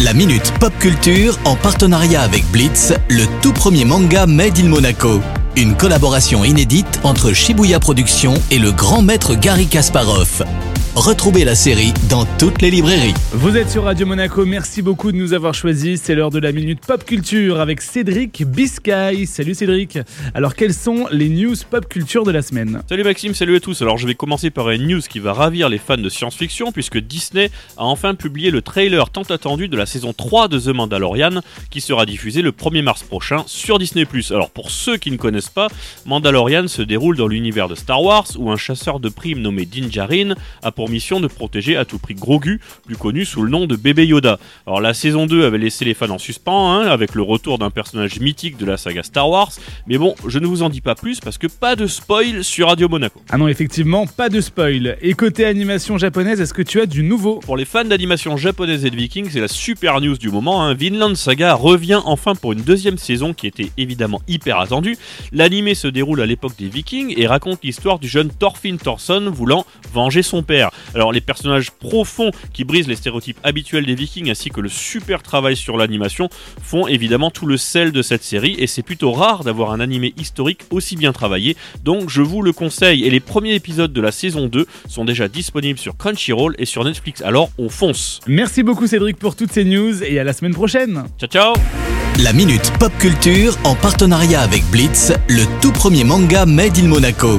La Minute Pop Culture en partenariat avec Blitz, le tout premier manga Made in Monaco. Une collaboration inédite entre Shibuya Productions et le grand maître Gary Kasparov. Retrouvez la série dans toutes les librairies. Vous êtes sur Radio Monaco, merci beaucoup de nous avoir choisis. C'est l'heure de la minute pop culture avec Cédric Biscay. Salut Cédric. Alors quelles sont les news pop culture de la semaine? Salut Maxime, salut à tous. Alors je vais commencer par une news qui va ravir les fans de science-fiction puisque Disney a enfin publié le trailer tant attendu de la saison 3 de The Mandalorian qui sera diffusé le 1er mars prochain sur Disney+. Alors pour ceux qui ne connaissent pas, Mandalorian se déroule dans l'univers de Star Wars où un chasseur de primes nommé Din Djarin a pour mission de protéger à tout prix Grogu, plus connu sous le nom de Bébé Yoda. Alors la saison 2 avait laissé les fans en suspens, hein, avec le retour d'un personnage mythique de la saga Star Wars, mais bon, je ne vous en dis pas plus parce que pas de spoil sur Radio Monaco. Ah non, effectivement, pas de spoil. Et côté animation japonaise, est-ce que tu as du nouveau? Pour les fans d'animation japonaise et de Vikings, c'est la super news du moment, hein. Vinland Saga revient enfin pour une deuxième saison qui était évidemment hyper attendue. L'animé se déroule à l'époque des Vikings et raconte l'histoire du jeune Thorfinn Thorson voulant venger son père. Alors les personnages profonds qui brisent les stéréotypes habituels des vikings ainsi que le super travail sur l'animation font évidemment tout le sel de cette série et c'est plutôt rare d'avoir un animé historique aussi bien travaillé. Donc je vous le conseille. Et les premiers épisodes de la saison 2 sont déjà disponibles sur Crunchyroll et sur Netflix. Alors on fonce. Merci beaucoup Cédric pour toutes ces news et à la semaine prochaine. Ciao ciao. La Minute Pop Culture en partenariat avec Blitz, le tout premier manga Made in Monaco.